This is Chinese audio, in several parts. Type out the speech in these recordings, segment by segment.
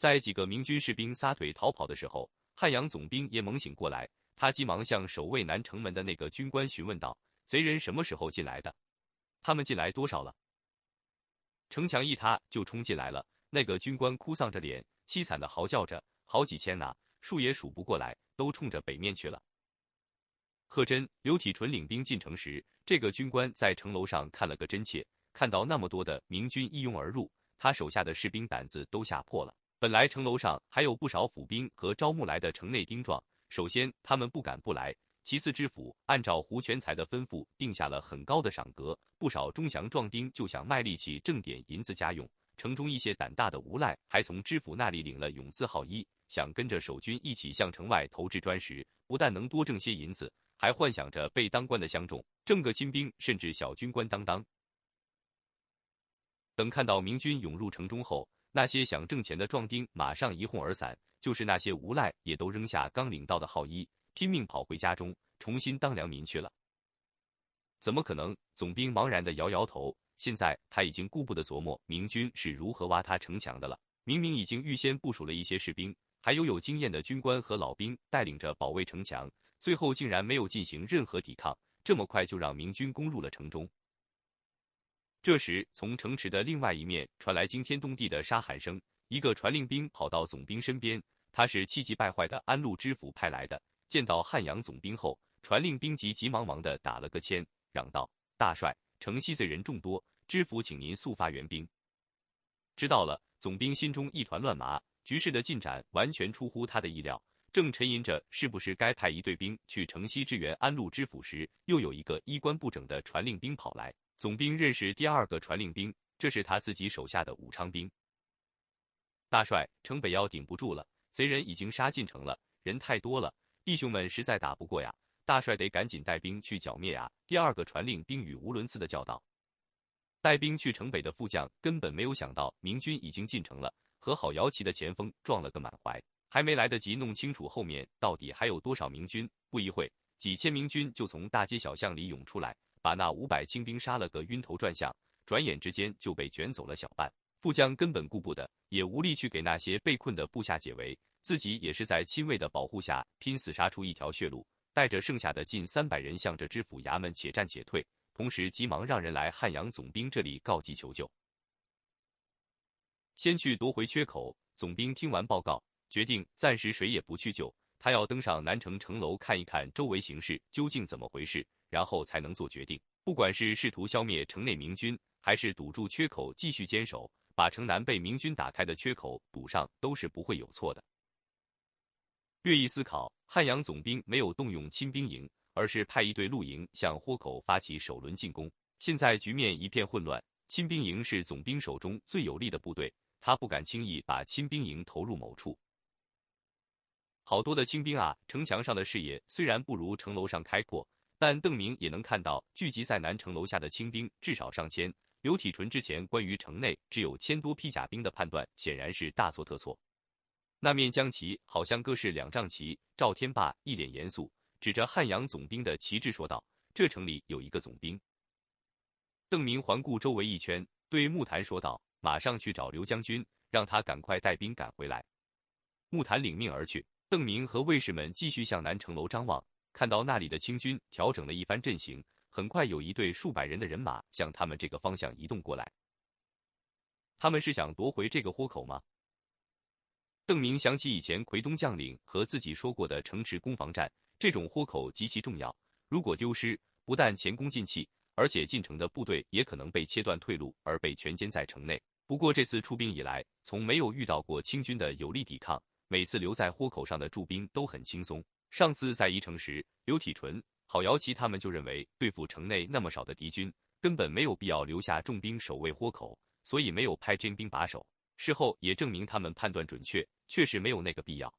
在几个明军士兵撒腿逃跑的时候，汉阳总兵也猛醒过来，他急忙向守卫南城门的那个军官询问道：“贼人什么时候进来的？他们进来多少了？”城墙一塌，就冲进来了。那个军官哭丧着脸，凄惨的嚎叫着：“好几千呐，数也数不过来，都冲着北面去了。”贺真、刘体纯领兵进城时，这个军官在城楼上看了个真切，看到那么多的明军一拥而入，他手下的士兵胆子都吓破了。本来城楼上还有不少府兵和招募来的城内丁壮，首先他们不敢不来。其次，知府按照胡全才的吩咐定下了很高的赏格，不少忠祥壮丁就想卖力气挣点银子家用。城中一些胆大的无赖还从知府那里领了勇字号衣，想跟着守军一起向城外投掷砖石，不但能多挣些银子，还幻想着被当官的相中，挣个亲兵甚至小军官当当。等看到明军涌入城中后，那些想挣钱的壮丁马上一哄而散，就是那些无赖也都扔下刚领到的号衣。拼命跑回家中，重新当良民去了。怎么可能？总兵茫然的摇摇头。现在他已经顾不得琢磨明军是如何挖他城墙的了。明明已经预先部署了一些士兵，还有有经验的军官和老兵带领着保卫城墙，最后竟然没有进行任何抵抗，这么快就让明军攻入了城中。这时，从城池的另外一面传来惊天动地的杀喊声，一个传令兵跑到总兵身边，他是气急败坏的安陆知府派来的。见到汉阳总兵后，传令兵急急忙忙的打了个签，嚷道：“大帅，城西罪人众多，知府请您速发援兵。”知道了，总兵心中一团乱麻，局势的进展完全出乎他的意料。正沉吟着是不是该派一队兵去城西支援安陆知府时，又有一个衣冠不整的传令兵跑来。总兵认识第二个传令兵，这是他自己手下的武昌兵。大帅，城北要顶不住了，贼人已经杀进城了，人太多了。弟兄们实在打不过呀，大帅得赶紧带兵去剿灭呀！第二个传令兵语无伦次的叫道。带兵去城北的副将根本没有想到明军已经进城了，和郝瑶旗的前锋撞了个满怀，还没来得及弄清楚后面到底还有多少明军，不一会，几千明军就从大街小巷里涌出来，把那五百清兵杀了个晕头转向，转眼之间就被卷走了小半。副将根本顾不得，也无力去给那些被困的部下解围。自己也是在亲卫的保护下拼死杀出一条血路，带着剩下的近三百人向着知府衙门且战且退，同时急忙让人来汉阳总兵这里告急求救。先去夺回缺口。总兵听完报告，决定暂时谁也不去救，他要登上南城城楼看一看周围形势究竟怎么回事，然后才能做决定。不管是试图消灭城内明军，还是堵住缺口继续坚守，把城南被明军打开的缺口堵上，都是不会有错的。略一思考，汉阳总兵没有动用亲兵营，而是派一队陆营向豁口发起首轮进攻。现在局面一片混乱，亲兵营是总兵手中最有力的部队，他不敢轻易把亲兵营投入某处。好多的清兵啊！城墙上的视野虽然不如城楼上开阔，但邓明也能看到聚集在南城楼下的清兵至少上千。刘体纯之前关于城内只有千多披甲兵的判断，显然是大错特错。那面将旗好像各是两丈旗，赵天霸一脸严肃，指着汉阳总兵的旗帜说道：“这城里有一个总兵。”邓明环顾周围一圈，对木坛说道：“马上去找刘将军，让他赶快带兵赶回来。”木坛领命而去。邓明和卫士们继续向南城楼张望，看到那里的清军调整了一番阵型，很快有一队数百人的人马向他们这个方向移动过来。他们是想夺回这个豁口吗？邓明想起以前奎东将领和自己说过的城池攻防战，这种豁口极其重要。如果丢失，不但前功尽弃，而且进城的部队也可能被切断退路，而被全歼在城内。不过这次出兵以来，从没有遇到过清军的有力抵抗，每次留在豁口上的驻兵都很轻松。上次在宜城时，刘体纯、郝瑶旗他们就认为对付城内那么少的敌军，根本没有必要留下重兵守卫豁口，所以没有派真兵把守。事后也证明他们判断准确。确实没有那个必要。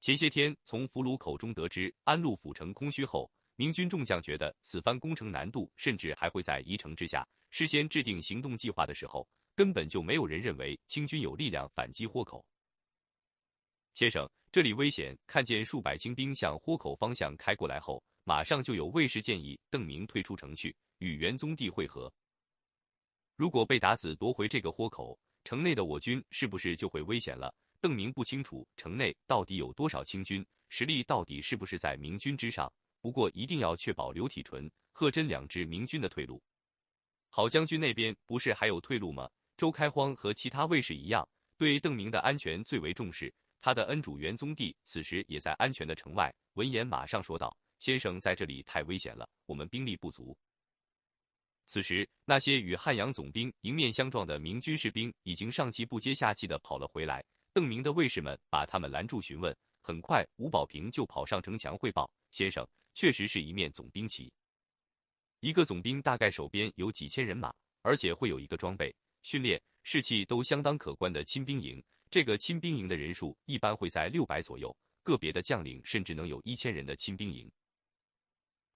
前些天从俘虏口中得知安陆府城空虚后，明军众将觉得此番攻城难度甚至还会在宜城之下。事先制定行动计划的时候，根本就没有人认为清军有力量反击豁口。先生，这里危险！看见数百清兵向豁口方向开过来后，马上就有卫士建议邓明退出城去，与元宗帝会合。如果被打死夺回这个豁口。城内的我军是不是就会危险了？邓明不清楚城内到底有多少清军，实力到底是不是在明军之上。不过一定要确保刘体纯、贺真两支明军的退路。郝将军那边不是还有退路吗？周开荒和其他卫士一样，对邓明的安全最为重视。他的恩主元宗帝此时也在安全的城外。闻言，马上说道：“先生在这里太危险了，我们兵力不足。”此时，那些与汉阳总兵迎面相撞的明军士兵已经上气不接下气的跑了回来。邓明的卫士们把他们拦住询问。很快，吴保平就跑上城墙汇报：“先生，确实是一面总兵旗。一个总兵大概手边有几千人马，而且会有一个装备、训练、士气都相当可观的亲兵营。这个亲兵营的人数一般会在六百左右，个别的将领甚至能有一千人的亲兵营。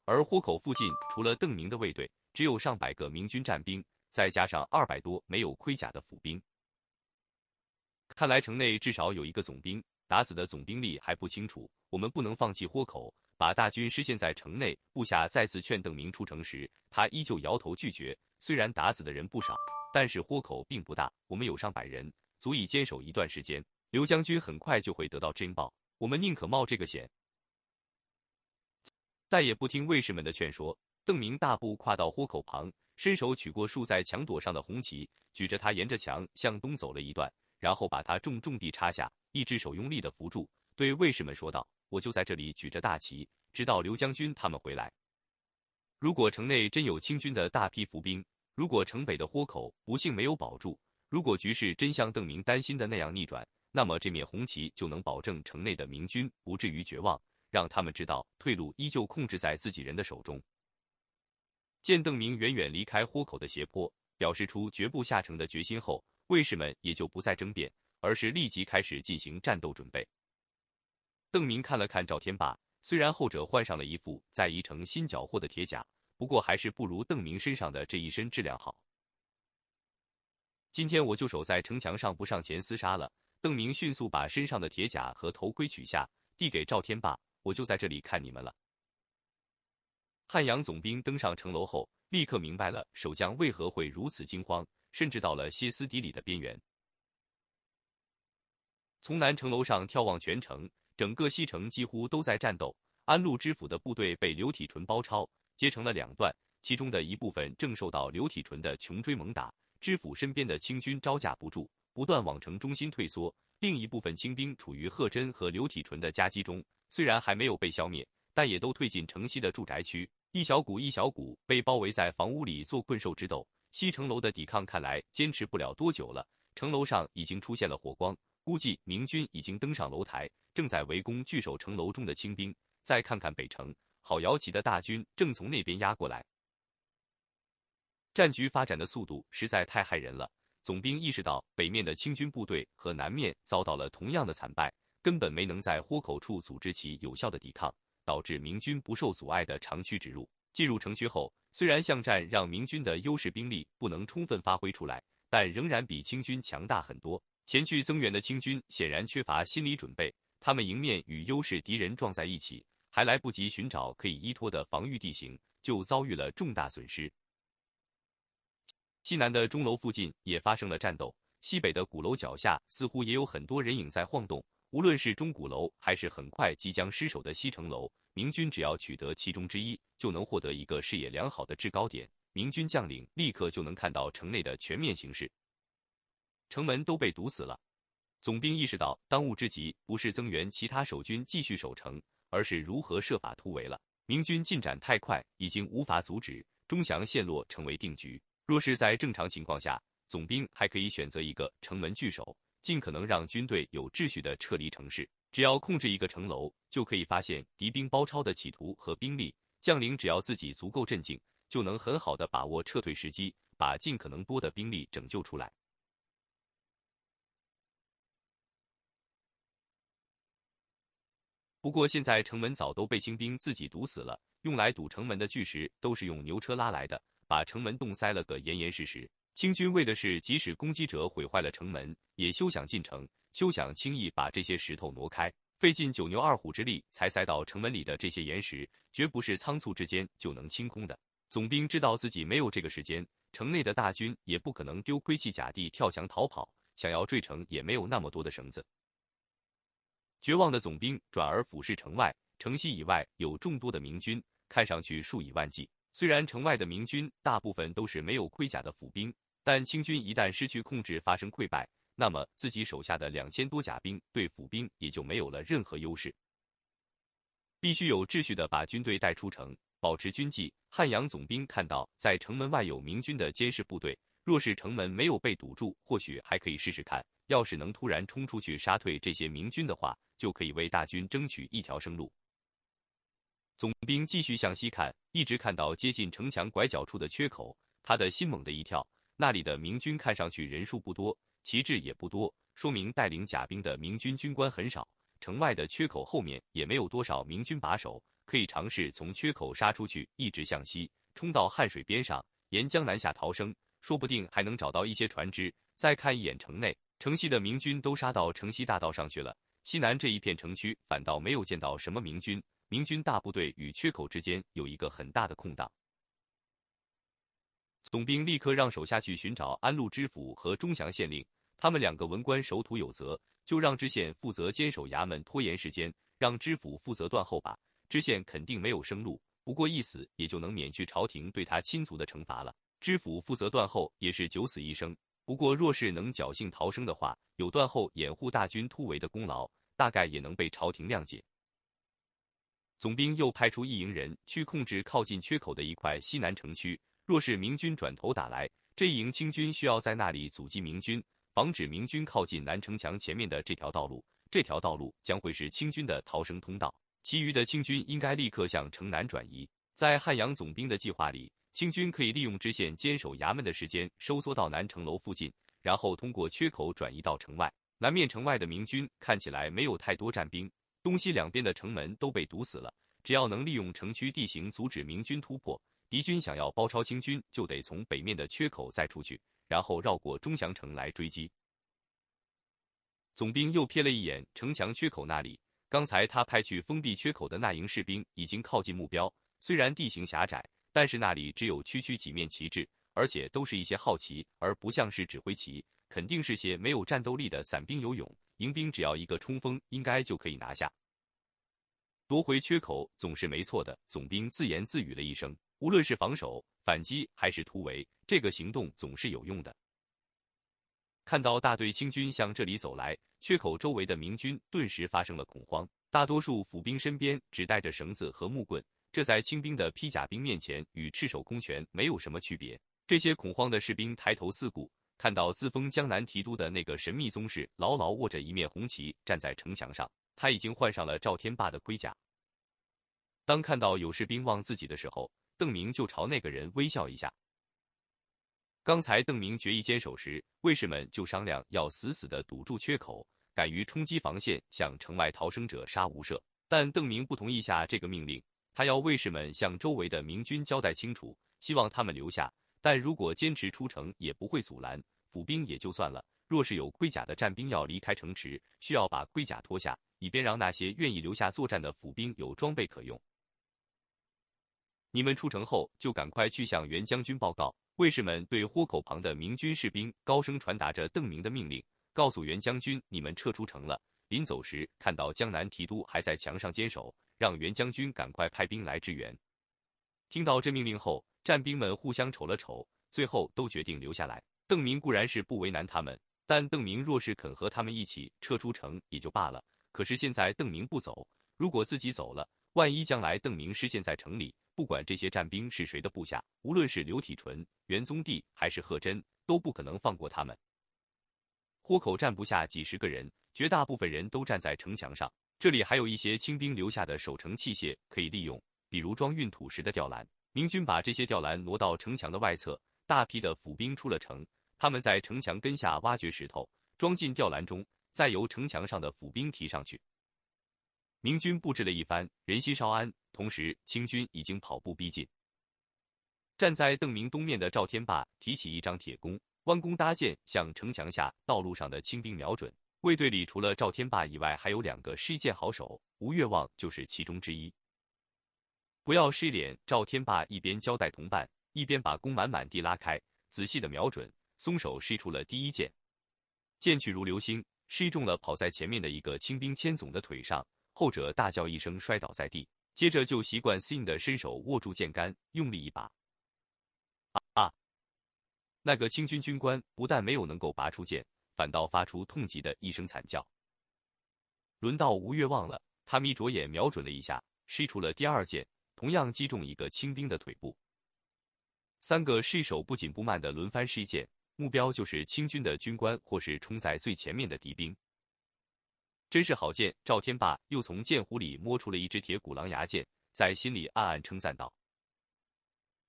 而豁口附近除了邓明的卫队。”只有上百个明军战兵，再加上二百多没有盔甲的府兵。看来城内至少有一个总兵，达子的总兵力还不清楚。我们不能放弃豁口，把大军失陷在城内。部下再次劝邓明出城时，他依旧摇头拒绝。虽然达子的人不少，但是豁口并不大，我们有上百人，足以坚守一段时间。刘将军很快就会得到侦报，我们宁可冒这个险。再也不听卫士们的劝说。邓明大步跨到豁口旁，伸手取过竖在墙垛上的红旗，举着它沿着墙向东走了一段，然后把它重重地插下，一只手用力的扶住，对卫士们说道：“我就在这里举着大旗，直到刘将军他们回来。如果城内真有清军的大批伏兵，如果城北的豁口不幸没有保住，如果局势真像邓明担心的那样逆转，那么这面红旗就能保证城内的明军不至于绝望，让他们知道退路依旧控制在自己人的手中。”见邓明远远离开豁口的斜坡，表示出绝不下城的决心后，卫士们也就不再争辩，而是立即开始进行战斗准备。邓明看了看赵天霸，虽然后者换上了一副在宜城新缴获的铁甲，不过还是不如邓明身上的这一身质量好。今天我就守在城墙上，不上前厮杀了。邓明迅速把身上的铁甲和头盔取下，递给赵天霸：“我就在这里看你们了。”汉阳总兵登上城楼后，立刻明白了守将为何会如此惊慌，甚至到了歇斯底里的边缘。从南城楼上眺望全城，整个西城几乎都在战斗。安陆知府的部队被刘体纯包抄，截成了两段，其中的一部分正受到刘体纯的穷追猛打，知府身边的清军招架不住，不断往城中心退缩；另一部分清兵处于贺真和刘体纯的夹击中，虽然还没有被消灭，但也都退进城西的住宅区。一小股一小股被包围在房屋里做困兽之斗，西城楼的抵抗看来坚持不了多久了。城楼上已经出现了火光，估计明军已经登上楼台，正在围攻据守城楼中的清兵。再看看北城，郝瑶旗的大军正从那边压过来。战局发展的速度实在太骇人了。总兵意识到北面的清军部队和南面遭到了同样的惨败，根本没能在豁口处组织起有效的抵抗。导致明军不受阻碍的长驱直入。进入城区后，虽然巷战让明军的优势兵力不能充分发挥出来，但仍然比清军强大很多。前去增援的清军显然缺乏心理准备，他们迎面与优势敌人撞在一起，还来不及寻找可以依托的防御地形，就遭遇了重大损失。西南的钟楼附近也发生了战斗，西北的鼓楼脚下似乎也有很多人影在晃动。无论是钟鼓楼，还是很快即将失守的西城楼。明军只要取得其中之一，就能获得一个视野良好的制高点。明军将领立刻就能看到城内的全面形势。城门都被堵死了，总兵意识到当务之急不是增援其他守军继续守城，而是如何设法突围了。明军进展太快，已经无法阻止，钟祥陷落成为定局。若是在正常情况下，总兵还可以选择一个城门据守，尽可能让军队有秩序的撤离城市。只要控制一个城楼，就可以发现敌兵包抄的企图和兵力。将领只要自己足够镇静，就能很好的把握撤退时机，把尽可能多的兵力拯救出来。不过现在城门早都被清兵自己堵死了，用来堵城门的巨石都是用牛车拉来的，把城门洞塞了个严严实实。清军为的是，即使攻击者毁坏了城门，也休想进城。休想轻易把这些石头挪开，费尽九牛二虎之力才塞到城门里的这些岩石，绝不是仓促之间就能清空的。总兵知道自己没有这个时间，城内的大军也不可能丢盔弃甲地跳墙逃跑，想要坠城也没有那么多的绳子。绝望的总兵转而俯视城外，城西以外有众多的明军，看上去数以万计。虽然城外的明军大部分都是没有盔甲的府兵，但清军一旦失去控制，发生溃败，那么自己手下的两千多甲兵对府兵也就没有了任何优势。必须有秩序的把军队带出城，保持军纪。汉阳总兵看到在城门外有明军的监视部队，若是城门没有被堵住，或许还可以试试看。要是能突然冲出去杀退这些明军的话，就可以为大军争取一条生路。总兵继续向西看，一直看到接近城墙拐角处的缺口，他的心猛地一跳。那里的明军看上去人数不多，旗帜也不多，说明带领甲兵的明军军官很少。城外的缺口后面也没有多少明军把守，可以尝试从缺口杀出去，一直向西冲到汉水边上，沿江南下逃生，说不定还能找到一些船只。再看一眼城内，城西的明军都杀到城西大道上去了，西南这一片城区反倒没有见到什么明军。明军大部队与缺口之间有一个很大的空档。总兵立刻让手下去寻找安陆知府和钟祥县令，他们两个文官守土有责。就让知县负责坚守衙门，拖延时间；让知府负责断后吧。知县肯定没有生路，不过一死也就能免去朝廷对他亲族的惩罚了。知府负责断后也是九死一生，不过若是能侥幸逃生的话，有断后掩护大军突围的功劳，大概也能被朝廷谅解。总兵又派出一营人去控制靠近缺口的一块西南城区，若是明军转头打来，这一营清军需要在那里阻击明军。防止明军靠近南城墙前面的这条道路，这条道路将会是清军的逃生通道。其余的清军应该立刻向城南转移。在汉阳总兵的计划里，清军可以利用知县坚守衙门的时间，收缩到南城楼附近，然后通过缺口转移到城外。南面城外的明军看起来没有太多战兵，东西两边的城门都被堵死了。只要能利用城区地形阻止明军突破，敌军想要包抄清军，就得从北面的缺口再出去。然后绕过钟祥城来追击。总兵又瞥了一眼城墙缺口那里，刚才他派去封闭缺口的那营士兵已经靠近目标。虽然地形狭窄，但是那里只有区区几面旗帜，而且都是一些号旗，而不像是指挥旗，肯定是些没有战斗力的散兵游勇。迎兵只要一个冲锋，应该就可以拿下。夺回缺口总是没错的，总兵自言自语了一声。无论是防守、反击还是突围，这个行动总是有用的。看到大队清军向这里走来，缺口周围的明军顿时发生了恐慌。大多数府兵身边只带着绳子和木棍，这在清兵的披甲兵面前与赤手空拳没有什么区别。这些恐慌的士兵抬头四顾，看到自封江南提督的那个神秘宗室牢牢握着一面红旗站在城墙上，他已经换上了赵天霸的盔甲。当看到有士兵望自己的时候，邓明就朝那个人微笑一下。刚才邓明决意坚守时，卫士们就商量要死死的堵住缺口，敢于冲击防线，向城外逃生者杀无赦。但邓明不同意下这个命令，他要卫士们向周围的明军交代清楚，希望他们留下。但如果坚持出城，也不会阻拦。府兵也就算了，若是有盔甲的战兵要离开城池，需要把盔甲脱下，以便让那些愿意留下作战的府兵有装备可用。你们出城后就赶快去向袁将军报告。卫士们对豁口旁的明军士兵高声传达着邓明的命令，告诉袁将军，你们撤出城了。临走时看到江南提督还在墙上坚守，让袁将军赶快派兵来支援。听到这命令后，战兵们互相瞅了瞅，最后都决定留下来。邓明固然是不为难他们，但邓明若是肯和他们一起撤出城也就罢了。可是现在邓明不走，如果自己走了，万一将来邓明失陷在城里，不管这些战兵是谁的部下，无论是刘体纯、元宗帝还是贺真，都不可能放过他们。豁口站不下几十个人，绝大部分人都站在城墙上。这里还有一些清兵留下的守城器械可以利用，比如装运土石的吊篮。明军把这些吊篮挪到城墙的外侧，大批的府兵出了城，他们在城墙根下挖掘石头，装进吊篮中，再由城墙上的府兵提上去。明军布置了一番，人心稍安。同时，清军已经跑步逼近。站在邓明东面的赵天霸提起一张铁弓，弯弓搭箭，向城墙下道路上的清兵瞄准。卫队里除了赵天霸以外，还有两个施剑好手，吴越望就是其中之一。不要失脸！赵天霸一边交代同伴，一边把弓满满地拉开，仔细的瞄准，松手施出了第一箭。箭去如流星，射中了跑在前面的一个清兵千总的腿上，后者大叫一声摔倒在地，接着就习惯性的伸手握住剑杆，用力一拔。啊！那个清军军官不但没有能够拔出剑，反倒发出痛极的一声惨叫。轮到吴越望了，他眯着眼瞄准了一下，施出了第二箭，同样击中一个清兵的腿部。三个射手不紧不慢的轮番施剑，目标就是清军的军官或是冲在最前面的敌兵。真是好剑！赵天霸又从剑壶里摸出了一支铁骨狼牙剑，在心里暗暗称赞道：“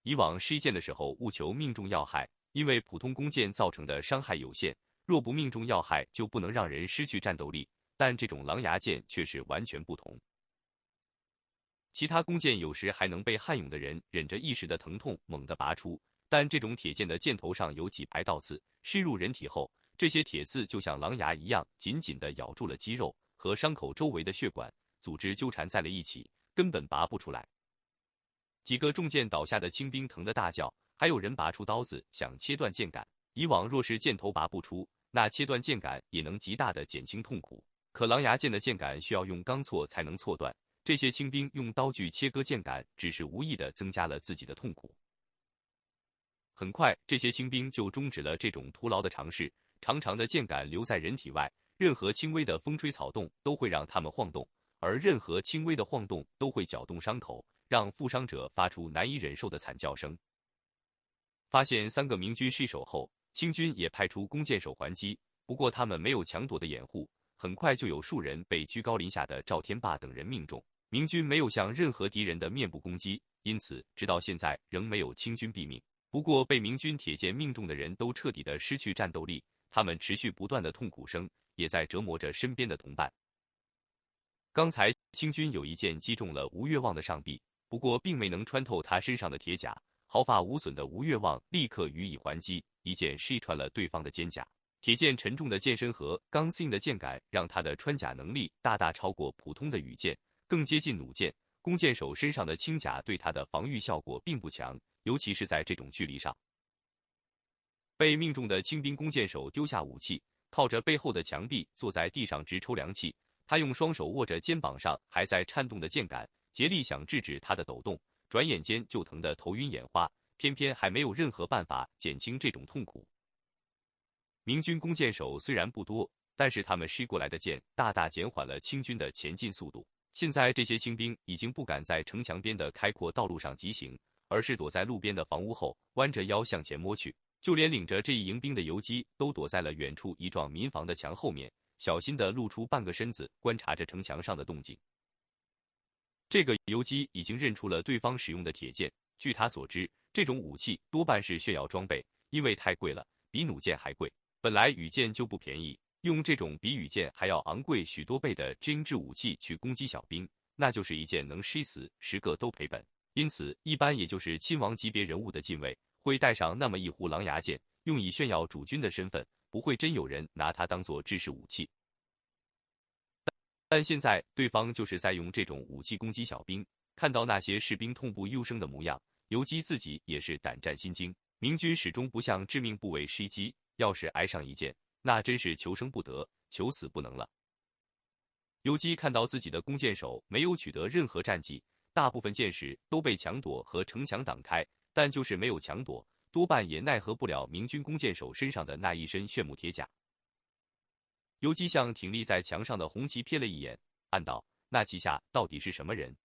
以往施剑的时候，务求命中要害，因为普通弓箭造成的伤害有限，若不命中要害，就不能让人失去战斗力。但这种狼牙剑却是完全不同。”其他弓箭有时还能被悍勇的人忍着一时的疼痛猛地拔出，但这种铁剑的箭头上有几排倒刺，深入人体后，这些铁刺就像狼牙一样，紧紧地咬住了肌肉和伤口周围的血管，组织纠缠在了一起，根本拔不出来。几个中箭倒下的清兵疼得大叫，还有人拔出刀子想切断箭杆。以往若是箭头拔不出，那切断箭杆也能极大的减轻痛苦，可狼牙剑的箭杆需要用钢锉才能锉断。这些清兵用刀具切割剑杆，只是无意的增加了自己的痛苦。很快，这些清兵就终止了这种徒劳的尝试。长长的剑杆留在人体外，任何轻微的风吹草动都会让他们晃动，而任何轻微的晃动都会搅动伤口，让负伤者发出难以忍受的惨叫声。发现三个明军失手后，清军也派出弓箭手还击，不过他们没有强夺的掩护，很快就有数人被居高临下的赵天霸等人命中。明军没有向任何敌人的面部攻击，因此直到现在仍没有清军毙命。不过被明军铁剑命中的人都彻底的失去战斗力，他们持续不断的痛苦声也在折磨着身边的同伴。刚才清军有一剑击中了吴越望的上臂，不过并没能穿透他身上的铁甲，毫发无损的吴越望立刻予以还击，一剑射穿了对方的肩甲。铁剑沉重的剑身和刚性的剑杆让他的穿甲能力大大超过普通的羽箭。更接近弩箭，弓箭手身上的轻甲对他的防御效果并不强，尤其是在这种距离上。被命中的清兵弓箭手丢下武器，靠着背后的墙壁坐在地上直抽凉气。他用双手握着肩膀上还在颤动的箭杆，竭力想制止他的抖动，转眼间就疼得头晕眼花，偏偏还没有任何办法减轻这种痛苦。明军弓箭手虽然不多，但是他们施过来的箭大大减缓了清军的前进速度。现在这些清兵已经不敢在城墙边的开阔道路上疾行，而是躲在路边的房屋后，弯着腰向前摸去。就连领着这一迎兵的游击，都躲在了远处一幢民房的墙后面，小心地露出半个身子，观察着城墙上的动静。这个游击已经认出了对方使用的铁剑。据他所知，这种武器多半是炫耀装备，因为太贵了，比弩箭还贵。本来羽箭就不便宜。用这种比羽箭还要昂贵许多倍的精致武器去攻击小兵，那就是一箭能失死十个都赔本。因此，一般也就是亲王级别人物的近卫会带上那么一壶狼牙剑，用以炫耀主君的身份，不会真有人拿它当做制式武器。但现在对方就是在用这种武器攻击小兵，看到那些士兵痛不欲生的模样，游击自己也是胆战心惊。明军始终不向致命部位施击，要是挨上一箭。那真是求生不得，求死不能了。游击看到自己的弓箭手没有取得任何战绩，大部分箭矢都被墙垛和城墙挡开，但就是没有强躲，多半也奈何不了明军弓箭手身上的那一身炫目铁甲。游击向挺立在墙上的红旗瞥了一眼，暗道：那旗下到底是什么人？